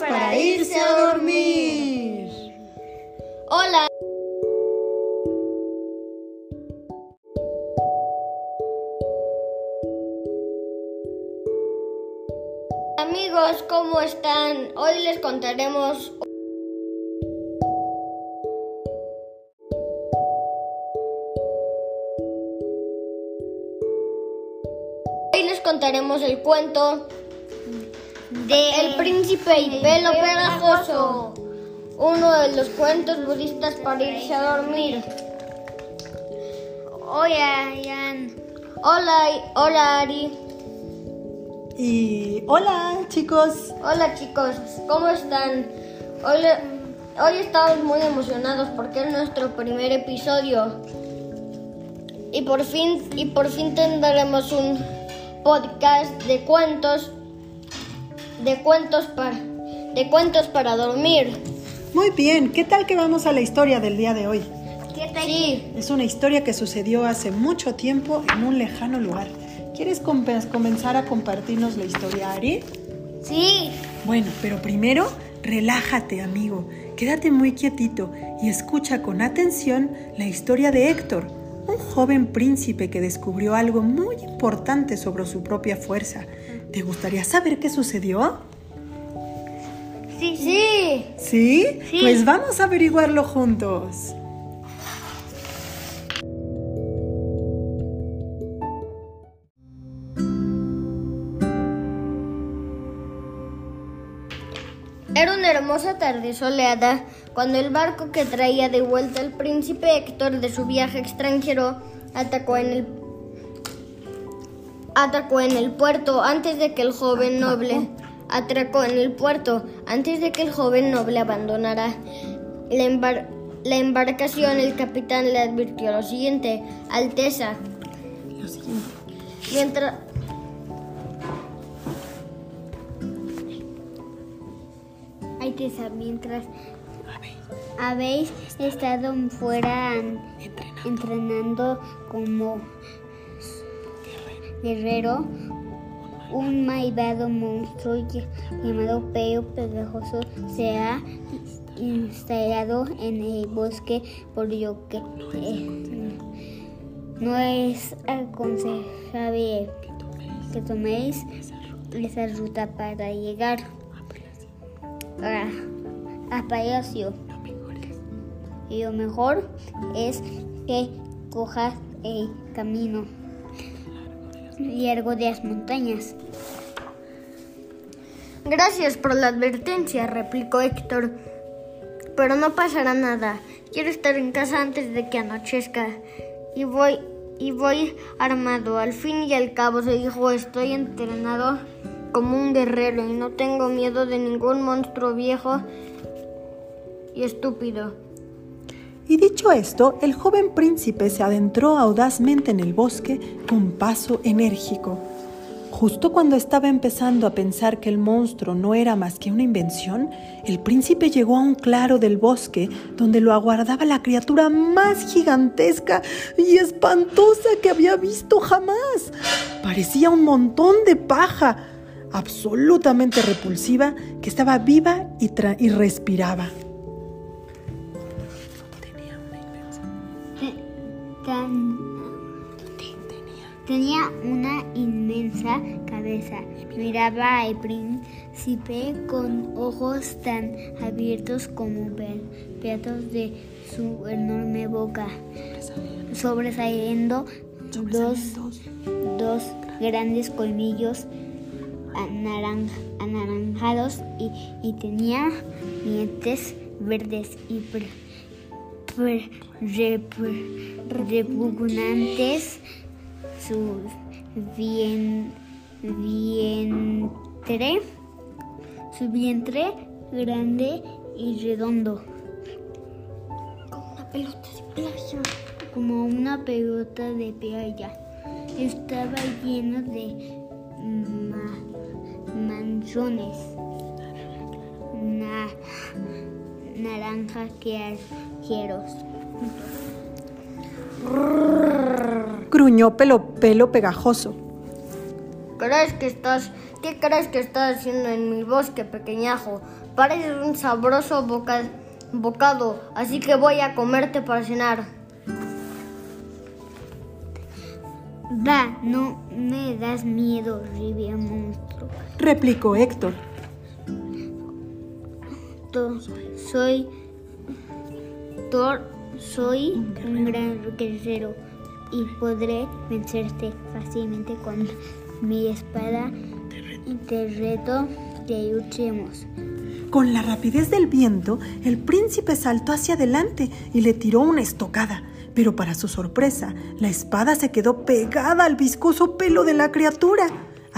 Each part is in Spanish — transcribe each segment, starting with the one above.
para irse a dormir. Hola. Amigos, ¿cómo están? Hoy les contaremos Hoy les contaremos el cuento de El príncipe y pelo pegajoso, uno de los cuentos budistas para irse a dormir. Hola, Ian. Hola, hola, Ari. Y hola chicos. Hola, chicos. ¿Cómo están? Hoy, le- hoy estamos muy emocionados porque es nuestro primer episodio. Y por fin, y por fin tendremos un podcast de cuentos, de cuentos para, de cuentos para dormir. Muy bien, ¿qué tal que vamos a la historia del día de hoy? Sí, Es una historia que sucedió hace mucho tiempo en un lejano lugar. ¿Quieres com- comenzar a compartirnos la historia, Ari? sí. Bueno, pero primero, relájate, amigo. Quédate muy quietito y escucha con atención la historia de Héctor, un joven príncipe que descubrió algo muy importante sobre su propia fuerza. ¿Te gustaría saber qué sucedió? Sí, sí. ¿Sí? Sí. Pues vamos a averiguarlo juntos. Era una hermosa tarde soleada cuando el barco que traía de vuelta al príncipe Héctor de su viaje extranjero atacó en el atacó en el puerto antes de que el joven noble atracó en el puerto antes de que el joven noble abandonara la, embar- la embarcación. El capitán le advirtió lo siguiente: Alteza, Lo siguiente. mientras Alteza, mientras habéis estado fuera an- entrenando como guerrero, un malvado monstruo ll- llamado Peo Pegajoso se ha instalado en el bosque, por lo que eh, no es aconsejable que toméis esa ruta para llegar a, a Palacio. Y lo mejor es que cojas el camino largo de las montañas. Gracias por la advertencia, replicó Héctor. Pero no pasará nada. Quiero estar en casa antes de que anochezca. Y voy y voy armado. Al fin y al cabo se dijo, estoy entrenado como un guerrero y no tengo miedo de ningún monstruo viejo y estúpido. Y dicho esto, el joven príncipe se adentró audazmente en el bosque con paso enérgico. Justo cuando estaba empezando a pensar que el monstruo no era más que una invención, el príncipe llegó a un claro del bosque donde lo aguardaba la criatura más gigantesca y espantosa que había visto jamás. Parecía un montón de paja, absolutamente repulsiva, que estaba viva y, respiraba. Tenía una inmensa cabeza. Miraba al príncipe con ojos tan abiertos como pedazos de su enorme boca, sobresaliendo dos, dos grandes colmillos anaran- anaranjados y, y tenía dientes verdes y rep- repugnantes su vien- vientre, su vientre grande y redondo. Como una pelota de playa. Como una pelota de playa. Estaba lleno de ma- manchones. Na- naranja que arqueros. gruñó pelo, pelo pegajoso. ¿Crees que estás, ¿Qué crees que estás haciendo en mi bosque, pequeñajo? Pareces un sabroso bocado, así que voy a comerte para cenar. Va, no me das miedo, horrible monstruo. Replicó Héctor. Soy Thor, soy un gran guerrero y podré vencerte fácilmente con mi espada y te reto que luchemos. Con la rapidez del viento, el príncipe saltó hacia adelante y le tiró una estocada. Pero para su sorpresa, la espada se quedó pegada al viscoso pelo de la criatura.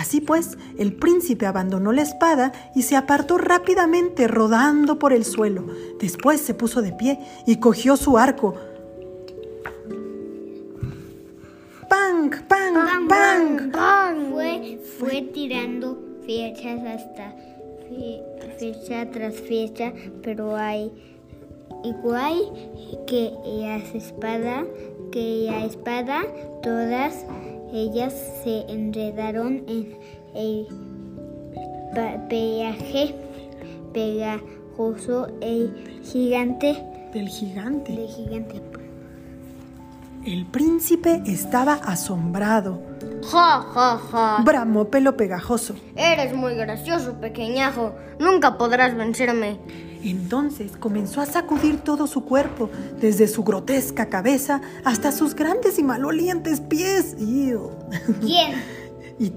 Así pues, el príncipe abandonó la espada y se apartó rápidamente rodando por el suelo. Después se puso de pie y cogió su arco. ¡Pang! ¡Pang! ¡Pang! Fue, fue tirando fechas hasta fecha tras fecha, pero hay igual que la espada, que la espada, todas ellas se enredaron en el peaje pegajoso el gigante del gigante. Del gigante. El príncipe estaba asombrado. Ja, ja, ja. Bramó pelo pegajoso. Eres muy gracioso, pequeñajo. Nunca podrás vencerme. Entonces comenzó a sacudir todo su cuerpo, desde su grotesca cabeza hasta sus grandes y malolientes pies. ¿Quién? y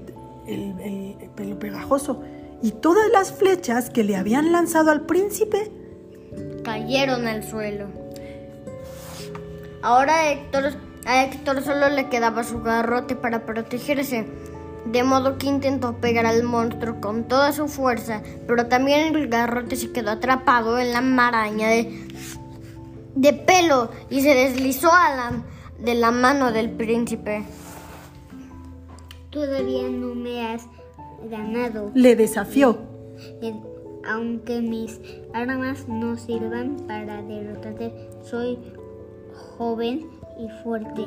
el, pelo pegajoso. Y todas las flechas que le habían lanzado al príncipe cayeron al suelo. Ahora Héctor, a Héctor solo le quedaba su garrote para protegerse de modo que intentó pegar al monstruo con toda su fuerza, pero también el garrote se quedó atrapado en la maraña de, de pelo y se deslizó a la, de la mano del príncipe. Todavía no me has ganado. Le desafió. Aunque mis armas no sirvan para derrotarte, soy joven y fuerte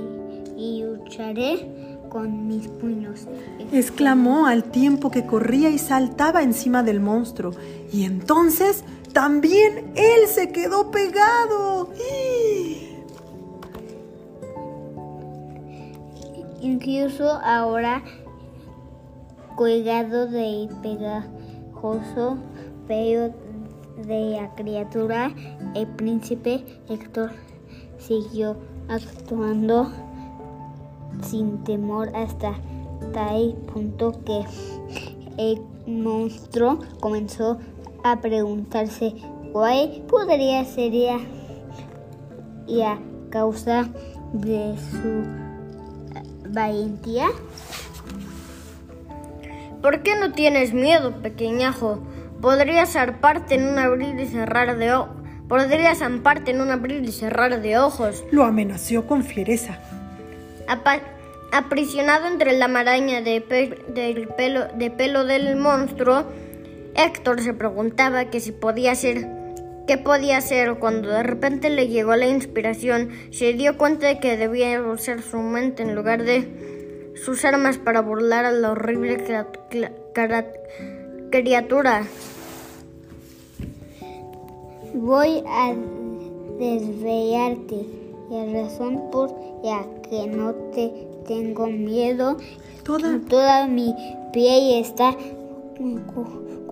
y lucharé con mis puños. Exclamó al tiempo que corría y saltaba encima del monstruo. Y entonces también él se quedó pegado. Incluso ahora, colgado del pegajoso pelo de la criatura, el príncipe Héctor siguió actuando sin temor hasta tal punto que el monstruo comenzó a preguntarse cuál podría ser la causa de su valentía. ¿Por qué no tienes miedo, pequeñajo? Podrías zarparte en un abrir y cerrar de ojos. Podrías zamparte en un abrir y cerrar de ojos. Lo amenazó con fiereza aprisionado entre la maraña de, del pelo, de pelo del monstruo, Héctor se preguntaba que si podía ser, qué podía hacer cuando de repente le llegó la inspiración, se dio cuenta de que debía usar su mente en lugar de sus armas para burlar a la horrible criatura. Voy a desvelarte la razón por la que no te tengo miedo. Toda, Toda mi piel está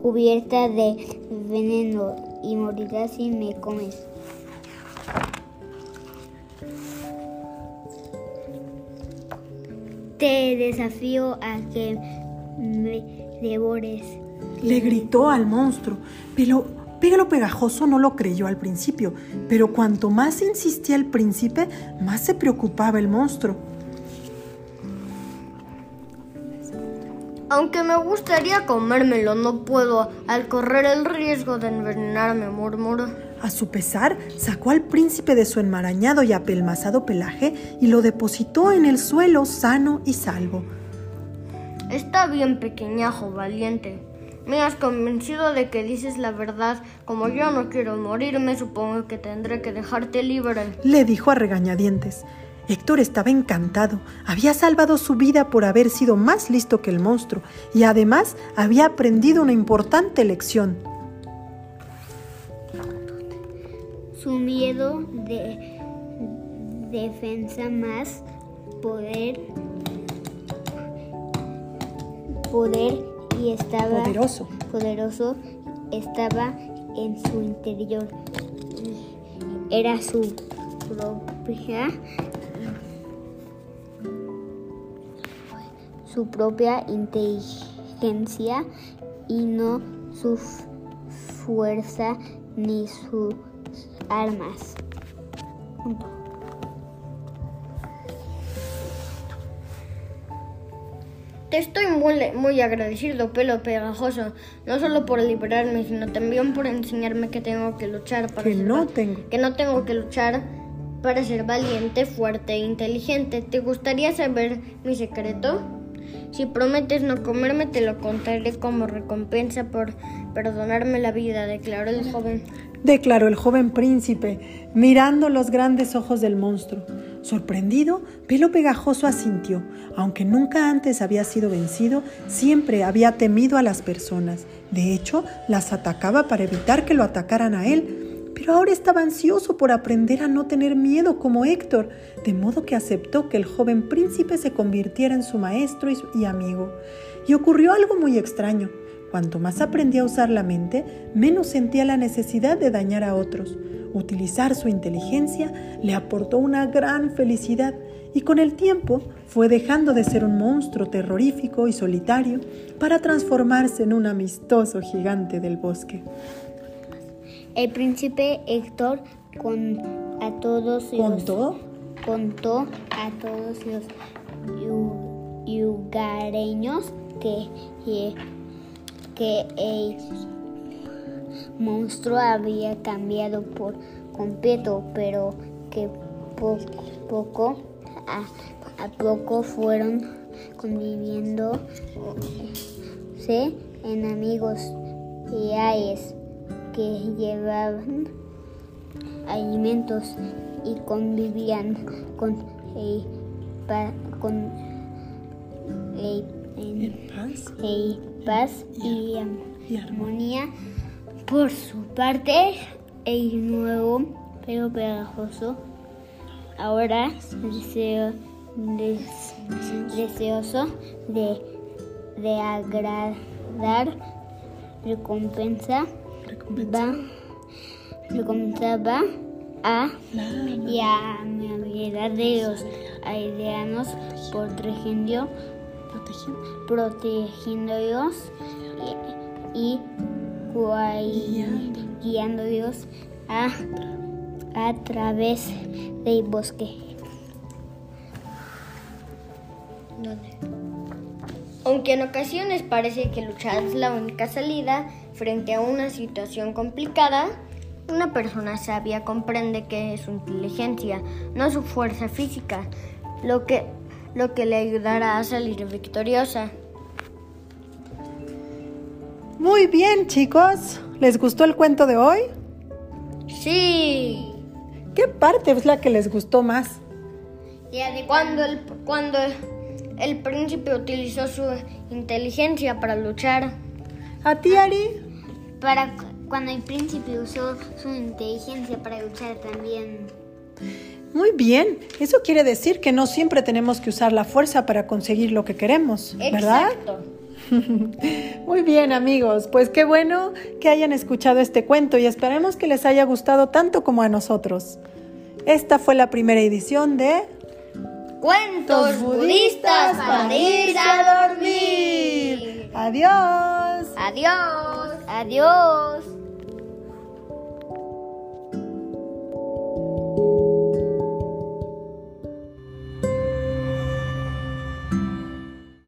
cubierta de veneno y morirás si me comes. Te desafío a que me devores. Le gritó al monstruo, pero Pégalo Pegajoso no lo creyó al principio, pero cuanto más insistía el príncipe, más se preocupaba el monstruo. Aunque me gustaría comérmelo, no puedo al correr el riesgo de envenenarme, murmuró. A su pesar, sacó al príncipe de su enmarañado y apelmazado pelaje y lo depositó en el suelo sano y salvo. Está bien, pequeñajo, valiente. Me has convencido de que dices la verdad. Como yo no quiero morirme, supongo que tendré que dejarte libre. Le dijo a regañadientes. Héctor estaba encantado. Había salvado su vida por haber sido más listo que el monstruo y además había aprendido una importante lección. Su miedo de defensa más poder poder y estaba Poderoso. poderoso estaba en su interior. Era su propia su propia inteligencia y no su fuerza ni sus armas. Punto. Estoy muy, muy agradecido, pelo pegajoso, no solo por liberarme, sino también por enseñarme que tengo que luchar para Que ser no tengo. que no tengo que luchar para ser valiente, fuerte e inteligente. ¿Te gustaría saber mi secreto? Si prometes no comerme, te lo contaré como recompensa por perdonarme la vida, declaró el joven. declaró el joven príncipe, mirando los grandes ojos del monstruo. Sorprendido, Pelo Pegajoso asintió. Aunque nunca antes había sido vencido, siempre había temido a las personas. De hecho, las atacaba para evitar que lo atacaran a él. Pero ahora estaba ansioso por aprender a no tener miedo como Héctor, de modo que aceptó que el joven príncipe se convirtiera en su maestro y, amigo. Y ocurrió algo muy extraño. Cuanto más aprendía a usar la mente, menos sentía la necesidad de dañar a otros. Utilizar su inteligencia le aportó una gran felicidad y con el tiempo fue dejando de ser un monstruo terrorífico y solitario para transformarse en un amistoso gigante del bosque. El príncipe Héctor con a todos los ¿Contó? contó a todos los yu- yugareños que, que, que el monstruo había cambiado por completo, pero que po- poco a, a poco fueron conviviendo se en amigos leales que llevaban alimentos y convivían con el, con el paz y armonía. Por su parte, el nuevo pero pegajoso. Ahora deseo, des- deseoso de, de agradar recompensa. Va. Recompensaba a y a mi habilidad de los aldeanos protegiendo protegiéndolos y, y guay- guiándolos a, a través del bosque. Aunque en ocasiones parece que luchar es la única salida frente a una situación complicada, una persona sabia comprende que es su inteligencia, no su fuerza física, lo que, lo que le ayudará a salir victoriosa. Muy bien, chicos. ¿Les gustó el cuento de hoy? Sí. ¿Qué parte es la que les gustó más? Cuando el, cuando el príncipe utilizó su inteligencia para luchar. ¿A ti, Ari? Para cu- cuando el príncipe usó su inteligencia para luchar también. Muy bien. Eso quiere decir que no siempre tenemos que usar la fuerza para conseguir lo que queremos, ¿verdad? Exacto. Muy bien, amigos. Pues qué bueno que hayan escuchado este cuento y esperemos que les haya gustado tanto como a nosotros. Esta fue la primera edición de Cuentos budistas para irse a dormir. Adiós. Adiós. Adiós.